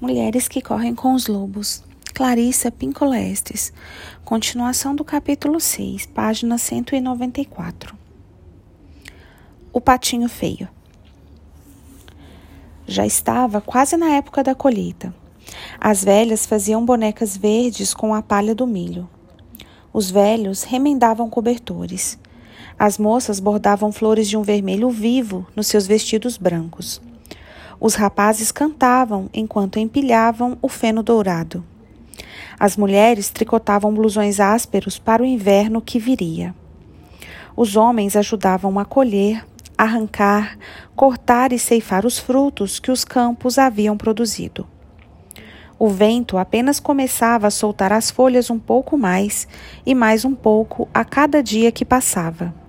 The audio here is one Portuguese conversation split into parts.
Mulheres que correm com os lobos. Clarissa Pincolestes. Continuação do capítulo 6, página 194. O patinho feio. Já estava quase na época da colheita. As velhas faziam bonecas verdes com a palha do milho. Os velhos remendavam cobertores. As moças bordavam flores de um vermelho vivo nos seus vestidos brancos. Os rapazes cantavam enquanto empilhavam o feno dourado. As mulheres tricotavam blusões ásperos para o inverno que viria. Os homens ajudavam a colher, arrancar, cortar e ceifar os frutos que os campos haviam produzido. O vento apenas começava a soltar as folhas um pouco mais e mais um pouco a cada dia que passava.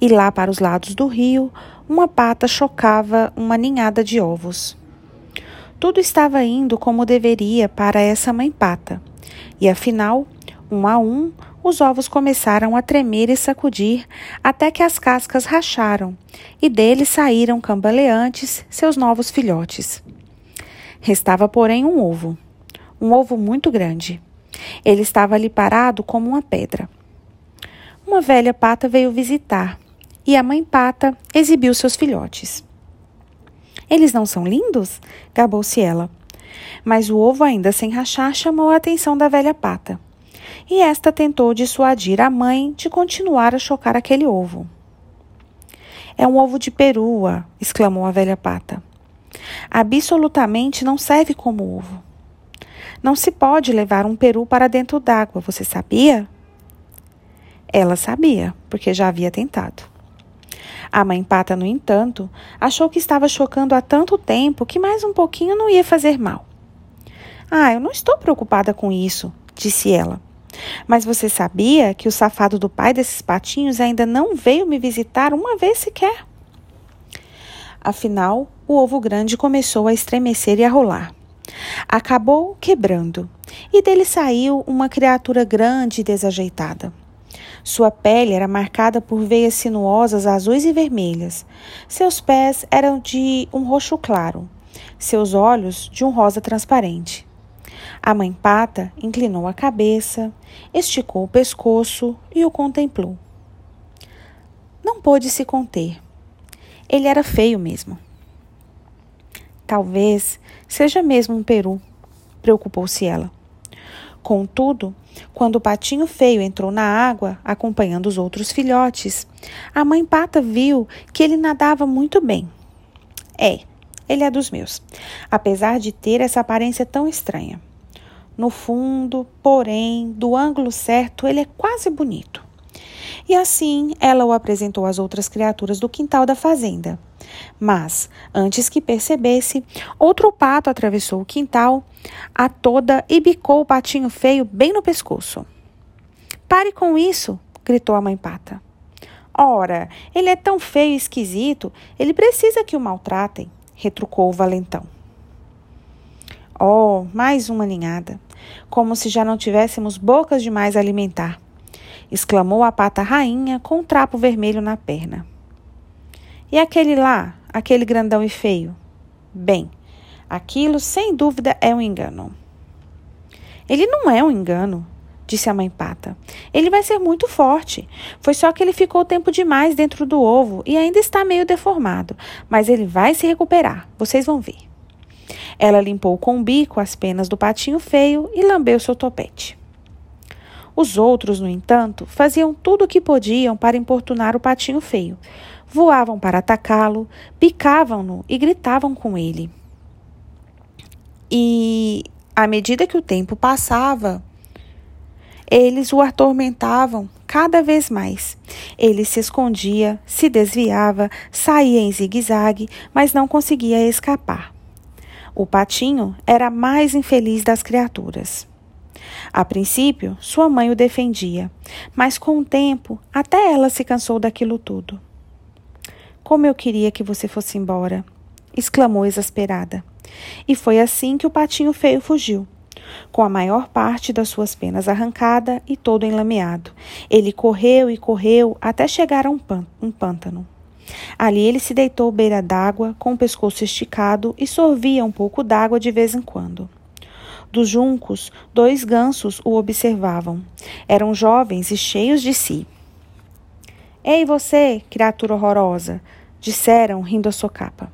E lá para os lados do rio, uma pata chocava uma ninhada de ovos. Tudo estava indo como deveria para essa mãe pata, e afinal, um a um, os ovos começaram a tremer e sacudir até que as cascas racharam e deles saíram cambaleantes seus novos filhotes. Restava, porém, um ovo, um ovo muito grande. Ele estava ali parado como uma pedra. Uma velha pata veio visitar e a mãe pata exibiu seus filhotes. Eles não são lindos? gabou-se ela. Mas o ovo, ainda sem rachar, chamou a atenção da velha pata. E esta tentou dissuadir a mãe de continuar a chocar aquele ovo. É um ovo de perua, exclamou a velha pata. Absolutamente não serve como ovo. Não se pode levar um peru para dentro d'água, você sabia? Ela sabia, porque já havia tentado. A mãe pata, no entanto, achou que estava chocando há tanto tempo que mais um pouquinho não ia fazer mal. Ah, eu não estou preocupada com isso, disse ela. Mas você sabia que o safado do pai desses patinhos ainda não veio me visitar uma vez sequer? Afinal, o ovo grande começou a estremecer e a rolar. Acabou quebrando, e dele saiu uma criatura grande e desajeitada. Sua pele era marcada por veias sinuosas azuis e vermelhas. Seus pés eram de um roxo claro, seus olhos de um rosa transparente. A mãe pata inclinou a cabeça, esticou o pescoço e o contemplou. Não pôde se conter. Ele era feio mesmo. Talvez seja mesmo um peru, preocupou-se ela. Contudo, quando o patinho feio entrou na água, acompanhando os outros filhotes, a mãe pata viu que ele nadava muito bem. É, ele é dos meus, apesar de ter essa aparência tão estranha. No fundo, porém, do ângulo certo, ele é quase bonito. E assim ela o apresentou às outras criaturas do quintal da fazenda. Mas, antes que percebesse, outro pato atravessou o quintal a toda e bicou o patinho feio bem no pescoço. Pare com isso! gritou a mãe pata. Ora, ele é tão feio e esquisito, ele precisa que o maltratem, retrucou o valentão. Oh, mais uma ninhada! Como se já não tivéssemos bocas demais a alimentar, exclamou a pata rainha com um trapo vermelho na perna. E aquele lá, aquele grandão e feio? Bem, aquilo sem dúvida é um engano. Ele não é um engano, disse a mãe pata. Ele vai ser muito forte. Foi só que ele ficou tempo demais dentro do ovo e ainda está meio deformado, mas ele vai se recuperar. Vocês vão ver. Ela limpou com o bico as penas do patinho feio e lambeu seu topete. Os outros, no entanto, faziam tudo o que podiam para importunar o patinho feio, voavam para atacá-lo, picavam-no e gritavam com ele. E, à medida que o tempo passava, eles o atormentavam cada vez mais. Ele se escondia, se desviava, saía em zigue-zague, mas não conseguia escapar. O patinho era a mais infeliz das criaturas. A princípio, sua mãe o defendia, mas com o tempo, até ela se cansou daquilo tudo. Como eu queria que você fosse embora! exclamou exasperada. E foi assim que o patinho feio fugiu. Com a maior parte das suas penas arrancada e todo enlameado. Ele correu e correu até chegar a um, pântano. Ali ele se deitou beira d'água, com o pescoço esticado, e sorvia um pouco d'água de vez em quando. Dos juncos, dois gansos o observavam. Eram jovens e cheios de si. Ei, você, criatura horrorosa! Disseram, rindo a socapa.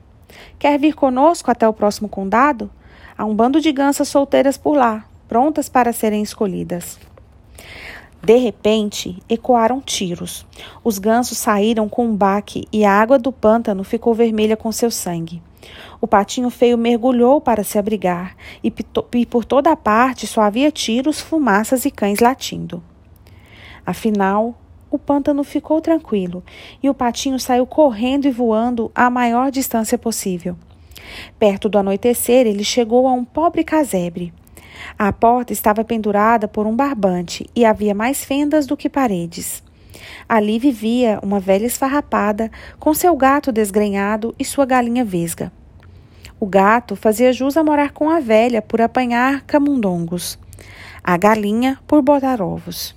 Quer vir conosco até o próximo condado? Há um bando de gansas solteiras por lá, prontas para serem escolhidas. De repente, ecoaram tiros. Os gansos saíram com um baque e a água do pântano ficou vermelha com seu sangue. O patinho feio mergulhou para se abrigar e, e por toda a parte só havia tiros, fumaças e cães latindo. Afinal, o pântano ficou tranquilo e o patinho saiu correndo e voando a maior distância possível. Perto do anoitecer, ele chegou a um pobre casebre. A porta estava pendurada por um barbante e havia mais fendas do que paredes. Ali vivia uma velha esfarrapada com seu gato desgrenhado e sua galinha vesga. O gato fazia jus a morar com a velha por apanhar camundongos, a galinha por botar ovos.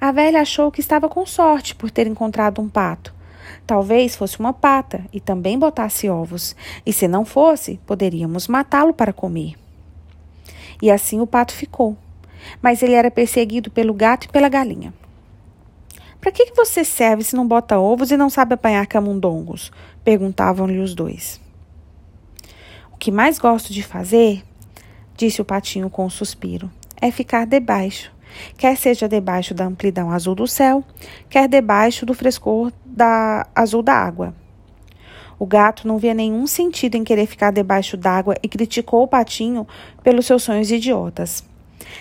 A velha achou que estava com sorte por ter encontrado um pato. Talvez fosse uma pata e também botasse ovos, e se não fosse, poderíamos matá-lo para comer. E assim o pato ficou. Mas ele era perseguido pelo gato e pela galinha. Para que, que você serve se não bota ovos e não sabe apanhar camundongos? perguntavam-lhe os dois. O que mais gosto de fazer, disse o patinho com um suspiro, é ficar debaixo quer seja debaixo da amplidão azul do céu, quer debaixo do frescor da azul da água. O gato não via nenhum sentido em querer ficar debaixo d'água e criticou o patinho pelos seus sonhos idiotas.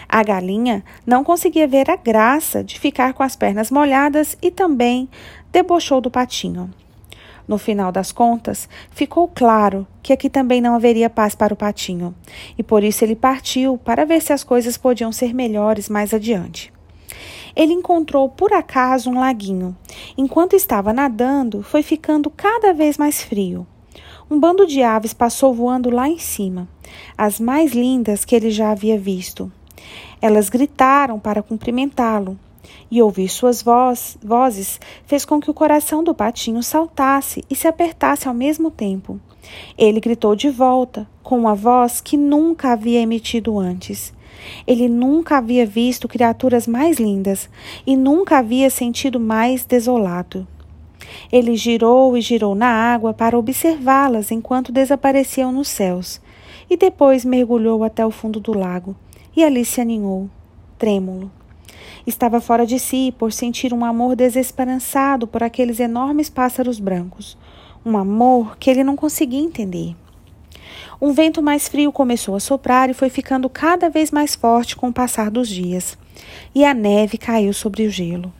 A galinha não conseguia ver a graça de ficar com as pernas molhadas e também debochou do patinho. No final das contas, ficou claro que aqui também não haveria paz para o patinho, e por isso ele partiu para ver se as coisas podiam ser melhores mais adiante. Ele encontrou por acaso um laguinho. Enquanto estava nadando, foi ficando cada vez mais frio. Um bando de aves passou voando lá em cima, as mais lindas que ele já havia visto. Elas gritaram para cumprimentá-lo, e ouvir suas voz, vozes fez com que o coração do patinho saltasse e se apertasse ao mesmo tempo. Ele gritou de volta, com uma voz que nunca havia emitido antes. Ele nunca havia visto criaturas mais lindas e nunca havia sentido mais desolado. Ele girou e girou na água para observá-las enquanto desapareciam nos céus, e depois mergulhou até o fundo do lago, e ali se aninhou, trêmulo. Estava fora de si por sentir um amor desesperançado por aqueles enormes pássaros brancos. Um amor que ele não conseguia entender. Um vento mais frio começou a soprar e foi ficando cada vez mais forte com o passar dos dias. E a neve caiu sobre o gelo.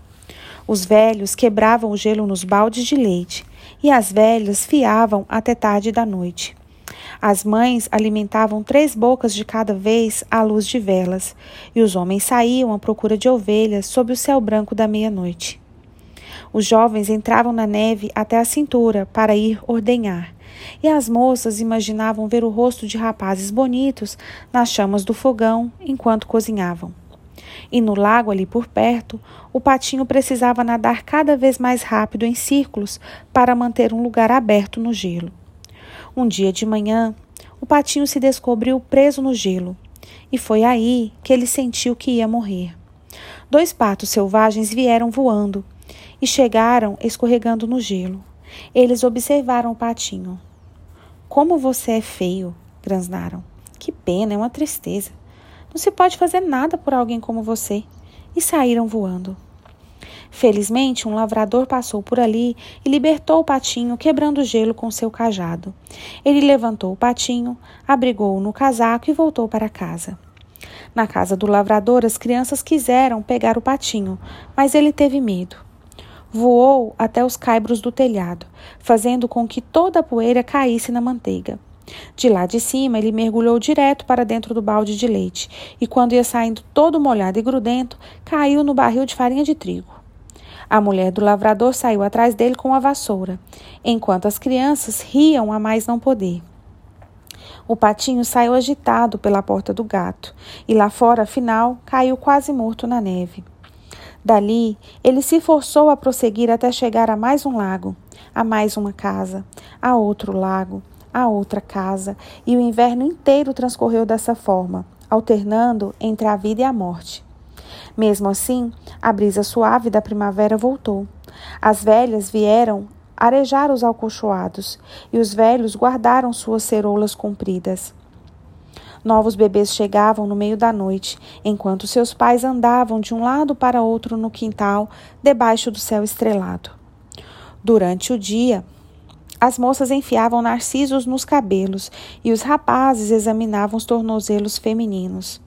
Os velhos quebravam o gelo nos baldes de leite e as velhas fiavam até tarde da noite. As mães alimentavam três bocas de cada vez à luz de velas, e os homens saíam à procura de ovelhas sob o céu branco da meia-noite. Os jovens entravam na neve até a cintura para ir ordenhar, e as moças imaginavam ver o rosto de rapazes bonitos nas chamas do fogão enquanto cozinhavam. E no lago ali por perto, o patinho precisava nadar cada vez mais rápido em círculos para manter um lugar aberto no gelo. Um dia de manhã, o patinho se descobriu preso no gelo, e foi aí que ele sentiu que ia morrer. Dois patos selvagens vieram voando e chegaram escorregando no gelo. Eles observaram o patinho. Como você é feio, grasnaram. Que pena, é uma tristeza. Não se pode fazer nada por alguém como você. E saíram voando. Felizmente, um lavrador passou por ali e libertou o patinho, quebrando o gelo com seu cajado. Ele levantou o patinho, abrigou-o no casaco e voltou para casa. Na casa do lavrador, as crianças quiseram pegar o patinho, mas ele teve medo. Voou até os caibros do telhado, fazendo com que toda a poeira caísse na manteiga. De lá de cima, ele mergulhou direto para dentro do balde de leite e, quando ia saindo todo molhado e grudento, caiu no barril de farinha de trigo. A mulher do lavrador saiu atrás dele com a vassoura, enquanto as crianças riam a mais não poder. O patinho saiu agitado pela porta do gato e lá fora, afinal, caiu quase morto na neve. Dali, ele se forçou a prosseguir até chegar a mais um lago. a mais uma casa, a outro lago, a outra casa, e o inverno inteiro transcorreu dessa forma, alternando entre a vida e a morte. Mesmo assim, a brisa suave da primavera voltou. As velhas vieram arejar os alcochoados, e os velhos guardaram suas ceroulas compridas. Novos bebês chegavam no meio da noite, enquanto seus pais andavam de um lado para outro no quintal, debaixo do céu estrelado. Durante o dia, as moças enfiavam narcisos nos cabelos e os rapazes examinavam os tornozelos femininos.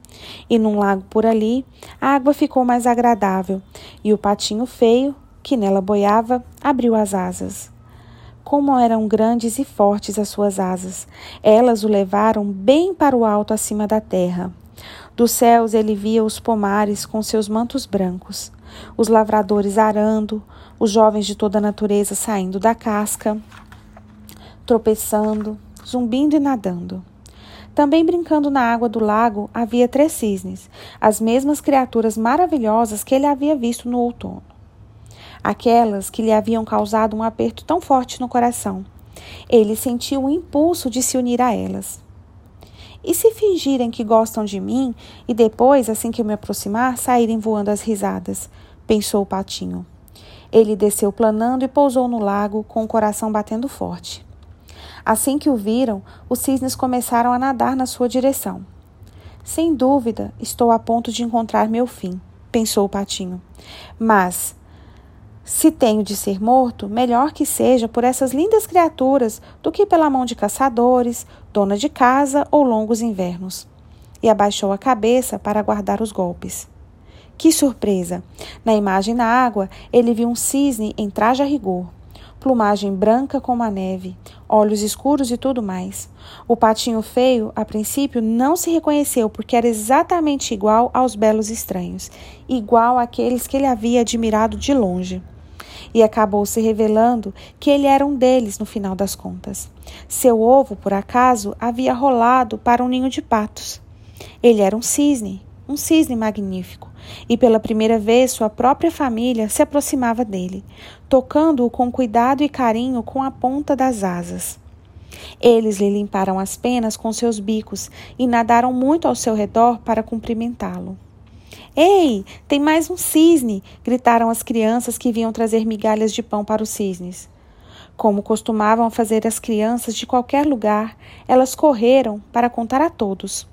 E num lago por ali, a água ficou mais agradável e o patinho feio, que nela boiava, abriu as asas. Como eram grandes e fortes as suas asas! Elas o levaram bem para o alto acima da terra. Dos céus ele via os pomares com seus mantos brancos, os lavradores arando, os jovens de toda a natureza saindo da casca, tropeçando, zumbindo e nadando. Também brincando na água do lago havia três cisnes, as mesmas criaturas maravilhosas que ele havia visto no outono. Aquelas que lhe haviam causado um aperto tão forte no coração. Ele sentiu o impulso de se unir a elas. E se fingirem que gostam de mim e depois, assim que eu me aproximar, saírem voando as risadas? pensou o patinho. Ele desceu planando e pousou no lago com o coração batendo forte. Assim que o viram, os cisnes começaram a nadar na sua direção. Sem dúvida, estou a ponto de encontrar meu fim, pensou o patinho. Mas, se tenho de ser morto, melhor que seja por essas lindas criaturas do que pela mão de caçadores, dona de casa ou longos invernos. E abaixou a cabeça para guardar os golpes. Que surpresa! Na imagem na água, ele viu um cisne em traje a rigor, plumagem branca como a neve, olhos escuros e tudo mais. O patinho feio, a princípio, não se reconheceu porque era exatamente igual aos belos estranhos, igual àqueles que ele havia admirado de longe. E acabou se revelando que ele era um deles no final das contas. Seu ovo, por acaso, havia rolado para um ninho de patos. Ele era um cisne, um cisne magnífico, e pela primeira vez sua própria família se aproximava dele, tocando-o com cuidado e carinho com a ponta das asas. Eles lhe limparam as penas com seus bicos e nadaram muito ao seu redor para cumprimentá-lo. Ei, tem mais um cisne! gritaram as crianças que vinham trazer migalhas de pão para os cisnes. Como costumavam fazer as crianças de qualquer lugar, elas correram para contar a todos.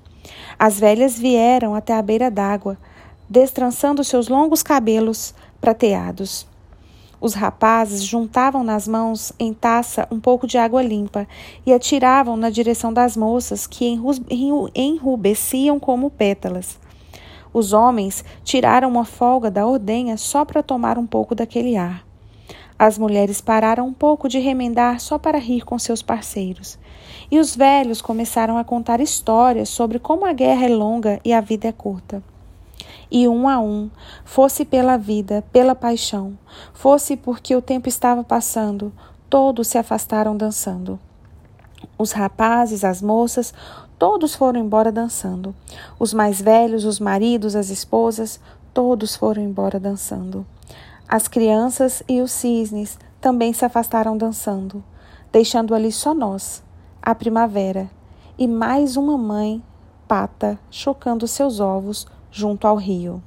As velhas vieram até a beira d'água, destrançando seus longos cabelos prateados. Os rapazes juntavam nas mãos em taça um pouco de água limpa e atiravam na direção das moças que enrubesciam como pétalas. Os homens tiraram uma folga da ordenha só para tomar um pouco daquele ar. As mulheres pararam um pouco de remendar só para rir com seus parceiros. E os velhos começaram a contar histórias sobre como a guerra é longa e a vida é curta e um a um, fosse pela vida, pela paixão, fosse porque o tempo estava passando, todos se afastaram dançando. Os rapazes, as moças, todos foram embora dançando. Os mais velhos, os maridos, as esposas, todos foram embora dançando. As crianças e os cisnes também se afastaram dançando, deixando ali só nós, a primavera, e mais uma mãe pata chocando seus ovos junto ao rio.